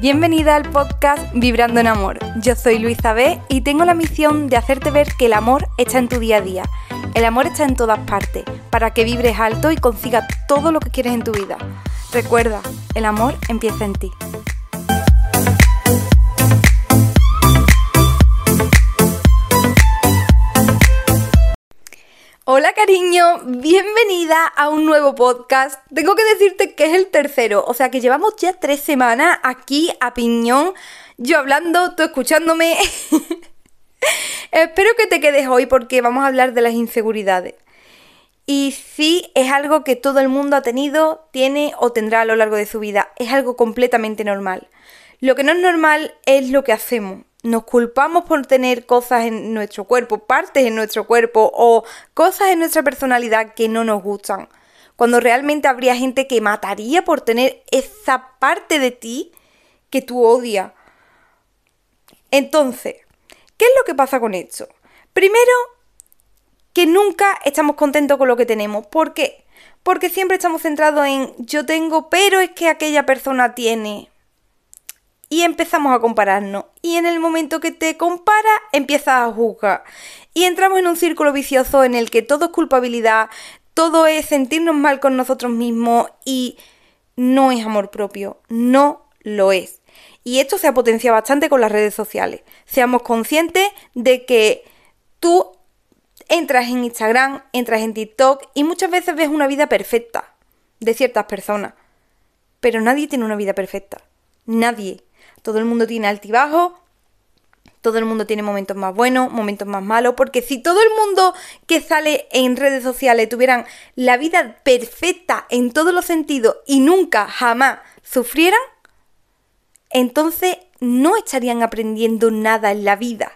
Bienvenida al podcast Vibrando en Amor. Yo soy Luisa B y tengo la misión de hacerte ver que el amor está en tu día a día. El amor está en todas partes, para que vibres alto y consigas todo lo que quieres en tu vida. Recuerda, el amor empieza en ti. Hola cariño, bienvenida a un nuevo podcast. Tengo que decirte que es el tercero, o sea que llevamos ya tres semanas aquí a piñón, yo hablando, tú escuchándome. Espero que te quedes hoy porque vamos a hablar de las inseguridades. Y sí, es algo que todo el mundo ha tenido, tiene o tendrá a lo largo de su vida. Es algo completamente normal. Lo que no es normal es lo que hacemos nos culpamos por tener cosas en nuestro cuerpo, partes en nuestro cuerpo o cosas en nuestra personalidad que no nos gustan. Cuando realmente habría gente que mataría por tener esa parte de ti que tú odias. Entonces, ¿qué es lo que pasa con esto? Primero, que nunca estamos contentos con lo que tenemos. ¿Por qué? Porque siempre estamos centrados en yo tengo, pero es que aquella persona tiene y empezamos a compararnos. Y en el momento que te compara, empiezas a juzgar. Y entramos en un círculo vicioso en el que todo es culpabilidad, todo es sentirnos mal con nosotros mismos y no es amor propio, no lo es. Y esto se ha potenciado bastante con las redes sociales. Seamos conscientes de que tú entras en Instagram, entras en TikTok y muchas veces ves una vida perfecta de ciertas personas. Pero nadie tiene una vida perfecta. Nadie. Todo el mundo tiene altibajos, todo el mundo tiene momentos más buenos, momentos más malos, porque si todo el mundo que sale en redes sociales tuvieran la vida perfecta en todos los sentidos y nunca, jamás sufrieran, entonces no estarían aprendiendo nada en la vida.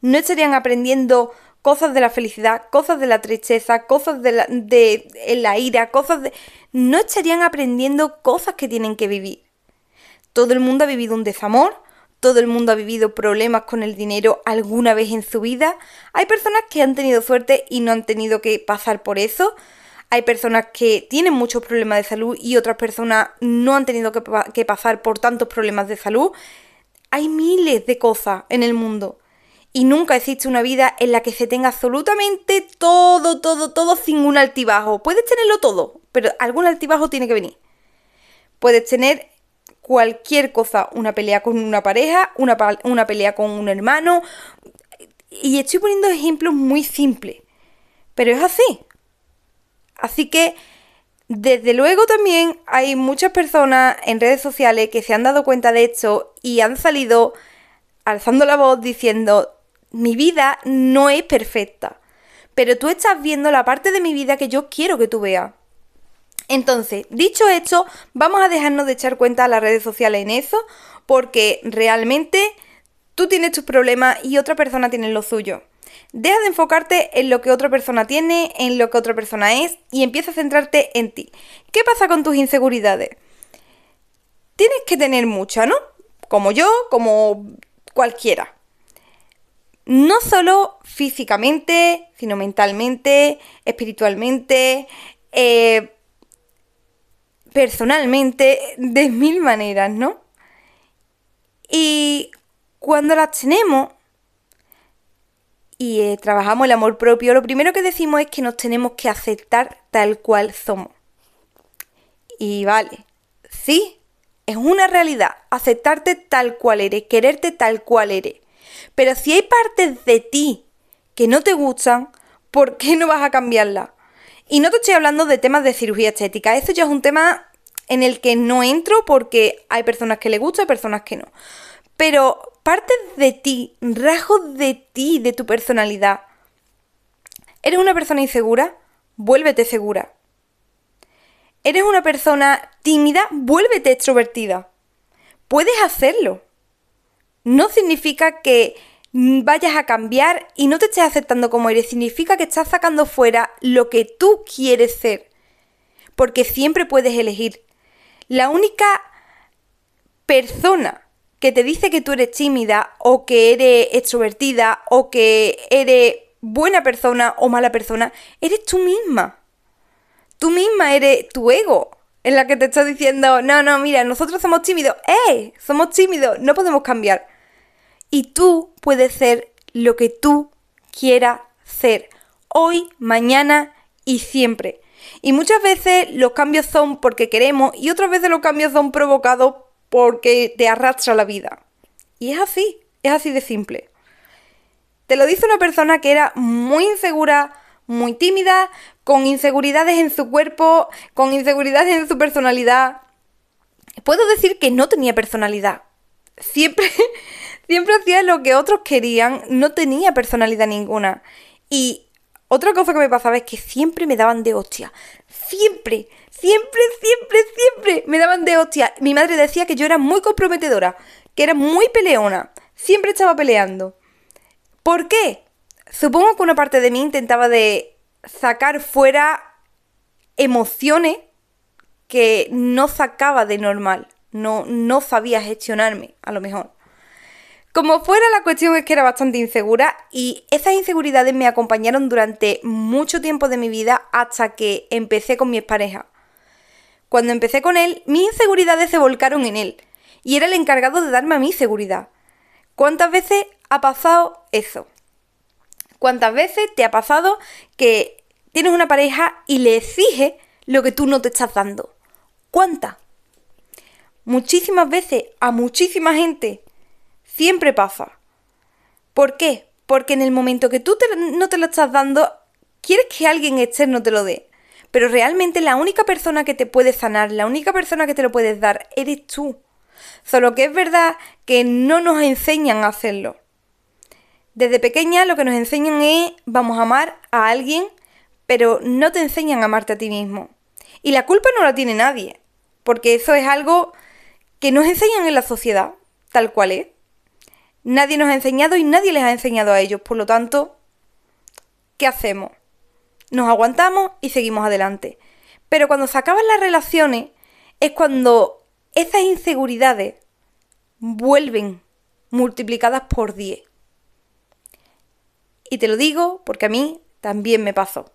No estarían aprendiendo cosas de la felicidad, cosas de la tristeza, cosas de la, de la ira, cosas de... No estarían aprendiendo cosas que tienen que vivir. Todo el mundo ha vivido un desamor, todo el mundo ha vivido problemas con el dinero alguna vez en su vida. Hay personas que han tenido suerte y no han tenido que pasar por eso. Hay personas que tienen muchos problemas de salud y otras personas no han tenido que, pasar por tantos problemas de salud. Hay miles de cosas en el mundo. Y nunca existe una vida en la que se tenga absolutamente todo, todo, todo sin un altibajo. Puedes tenerlo todo, pero algún altibajo tiene que venir. Puedes tener cualquier cosa, una pelea con una pareja, una, una pelea con un hermano. Y estoy poniendo ejemplos muy simples, pero es así. Así que, desde luego también hay muchas personas en redes sociales que se han dado cuenta de esto y han salido alzando la voz diciendo, mi vida no es perfecta, pero tú estás viendo la parte de mi vida que yo quiero que tú veas. Entonces, dicho esto, vamos a dejarnos de echar cuenta a las redes sociales en eso, porque realmente tú tienes tus problemas y otra persona tiene los suyos. Deja de enfocarte en lo que otra persona tiene, en lo que otra persona es y empieza a centrarte en ti. ¿Qué pasa con tus inseguridades? Tienes que tener mucha, ¿no? Como yo, como cualquiera. No solo físicamente, sino mentalmente, espiritualmente, eh, personalmente de mil maneras, ¿no? Y cuando las tenemos y eh, trabajamos el amor propio, lo primero que decimos es que nos tenemos que aceptar tal cual somos. Y vale, sí, es una realidad, aceptarte tal cual eres, quererte tal cual eres. Pero si hay partes de ti que no te gustan, ¿por qué no vas a cambiarlas? Y no te estoy hablando de temas de cirugía estética, eso ya es un tema en el que no entro porque hay personas que le gusta y personas que no. Pero partes de ti, rasgos de ti, de tu personalidad. ¿Eres una persona insegura? Vuélvete segura. ¿Eres una persona tímida? Vuélvete extrovertida. Puedes hacerlo. No significa que vayas a cambiar y no te estés aceptando como eres, significa que estás sacando fuera lo que tú quieres ser. Porque siempre puedes elegir. La única persona que te dice que tú eres tímida o que eres extrovertida o que eres buena persona o mala persona, eres tú misma. Tú misma eres tu ego. en la que te está diciendo, no, no, mira, nosotros somos tímidos, ¡eh! Somos tímidos, no podemos cambiar. Y tú puedes ser lo que tú quieras ser, hoy, mañana y siempre. Y muchas veces los cambios son porque queremos y otras veces los cambios son provocados porque te arrastra la vida. Y es así, es así de simple. Te lo dice una persona que era muy insegura, muy tímida, con inseguridades en su cuerpo, con inseguridades en su personalidad. Puedo decir que no tenía personalidad. Siempre, siempre hacía lo que otros querían, no tenía personalidad ninguna. Y otra cosa que me pasaba es que siempre me daban de hostia. Siempre, siempre, siempre, siempre me daban de hostia. Mi madre decía que yo era muy comprometedora, que era muy peleona. Siempre estaba peleando. ¿Por qué? Supongo que una parte de mí intentaba de sacar fuera emociones que no sacaba de normal. No, no sabía gestionarme, a lo mejor. Como fuera, la cuestión es que era bastante insegura y esas inseguridades me acompañaron durante mucho tiempo de mi vida hasta que empecé con mi pareja. Cuando empecé con él, mis inseguridades se volcaron en él y era el encargado de darme a mí seguridad. ¿Cuántas veces ha pasado eso? ¿Cuántas veces te ha pasado que tienes una pareja y le exige lo que tú no te estás dando? ¿Cuántas? Muchísimas veces a muchísima gente siempre pasa. ¿Por qué? Porque en el momento que tú no te lo estás dando, quieres que alguien externo te lo dé. Pero realmente la única persona que te puede sanar, la única persona que te lo puedes dar, eres tú. Solo que es verdad que no nos enseñan a hacerlo. Desde pequeña lo que nos enseñan es vamos a amar a alguien, pero no te enseñan a amarte a ti mismo. Y la culpa no la tiene nadie, porque eso es algo que nos enseñan en la sociedad, tal cual es. Nadie nos ha enseñado y nadie les ha enseñado a ellos, por lo tanto, ¿qué hacemos? Nos aguantamos y seguimos adelante. Pero cuando se acaban las relaciones es cuando esas inseguridades vuelven multiplicadas por 10. Y te lo digo porque a mí también me pasó.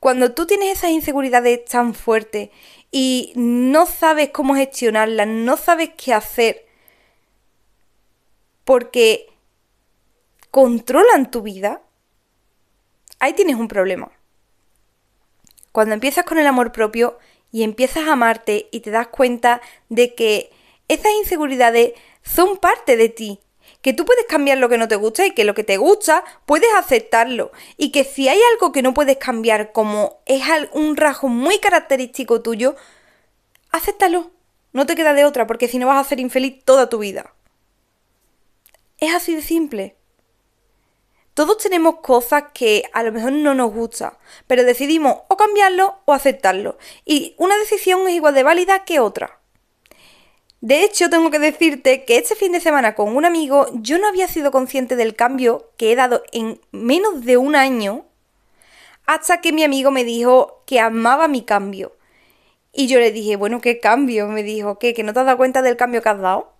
Cuando tú tienes esas inseguridades tan fuertes y no sabes cómo gestionarlas, no sabes qué hacer, porque controlan tu vida, ahí tienes un problema. Cuando empiezas con el amor propio y empiezas a amarte y te das cuenta de que esas inseguridades son parte de ti que tú puedes cambiar lo que no te gusta y que lo que te gusta puedes aceptarlo y que si hay algo que no puedes cambiar como es un rasgo muy característico tuyo, acéptalo. No te queda de otra porque si no vas a ser infeliz toda tu vida. Es así de simple. Todos tenemos cosas que a lo mejor no nos gustan, pero decidimos o cambiarlo o aceptarlo. Y una decisión es igual de válida que otra. De hecho, tengo que decirte que este fin de semana con un amigo yo no había sido consciente del cambio que he dado en menos de un año hasta que mi amigo me dijo que amaba mi cambio. Y yo le dije, bueno, ¿qué cambio? Me dijo, ¿qué? ¿Que no te has dado cuenta del cambio que has dado?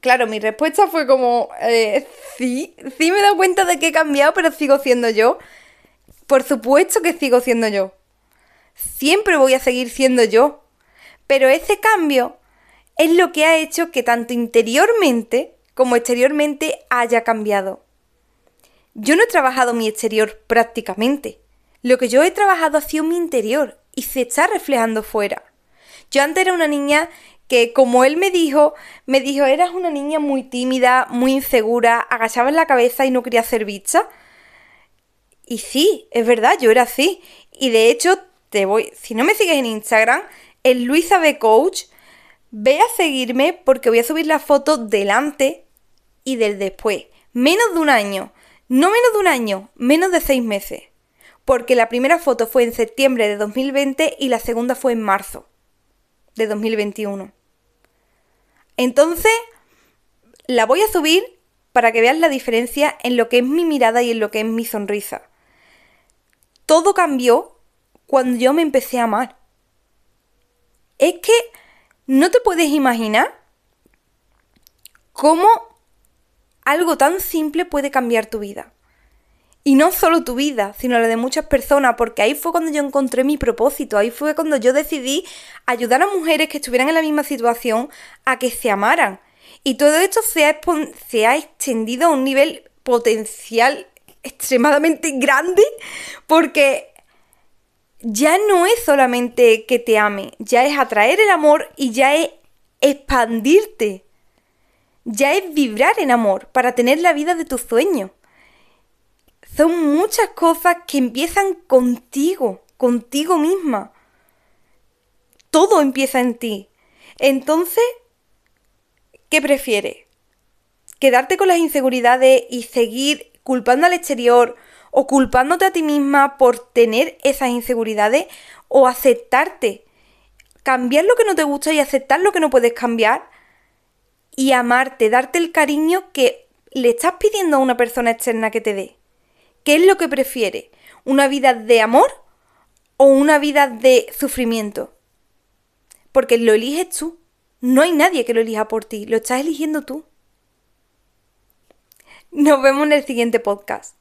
Claro, mi respuesta fue como, eh, sí, sí me he dado cuenta de que he cambiado, pero sigo siendo yo. Por supuesto que sigo siendo yo. Siempre voy a seguir siendo yo. Pero ese cambio es lo que ha hecho que tanto interiormente como exteriormente haya cambiado. Yo no he trabajado mi exterior prácticamente. Lo que yo he trabajado ha sido mi interior y se está reflejando fuera. Yo antes era una niña que, como él me dijo, me dijo, eras una niña muy tímida, muy insegura, agachabas la cabeza y no quería ser vista. Y sí, es verdad, yo era así. Y de hecho, te voy, si no me sigues en Instagram, el Luisa B Coach, Ve a seguirme porque voy a subir la foto delante y del después. Menos de un año. No menos de un año, menos de seis meses. Porque la primera foto fue en septiembre de 2020 y la segunda fue en marzo de 2021. Entonces, la voy a subir para que veas la diferencia en lo que es mi mirada y en lo que es mi sonrisa. Todo cambió cuando yo me empecé a amar. Es que no te puedes imaginar cómo algo tan simple puede cambiar tu vida. Y no solo tu vida, sino la de muchas personas, porque ahí fue cuando yo encontré mi propósito, ahí fue cuando yo decidí ayudar a mujeres que estuvieran en la misma situación a que se amaran. Y todo esto se ha, se ha extendido a un nivel potencial extremadamente grande, porque ya no es solamente que te ame, ya es atraer el amor y ya es expandirte. Ya es vibrar en amor para tener la vida de tus sueños son muchas cosas que empiezan contigo, contigo misma. Todo empieza en ti. Entonces, ¿qué prefieres? ¿Quedarte con las inseguridades y seguir culpando al exterior o culpándote a ti misma por tener esas inseguridades o aceptarte? Cambiar lo que no te gusta y aceptar lo que no puedes cambiar y amarte, darte el cariño que le estás pidiendo a una persona externa que te dé. ¿Qué es lo que prefiere? ¿Una vida de amor o una vida de sufrimiento? Porque lo eliges tú. No hay nadie que lo elija por ti, lo estás eligiendo tú. Nos vemos en el siguiente podcast.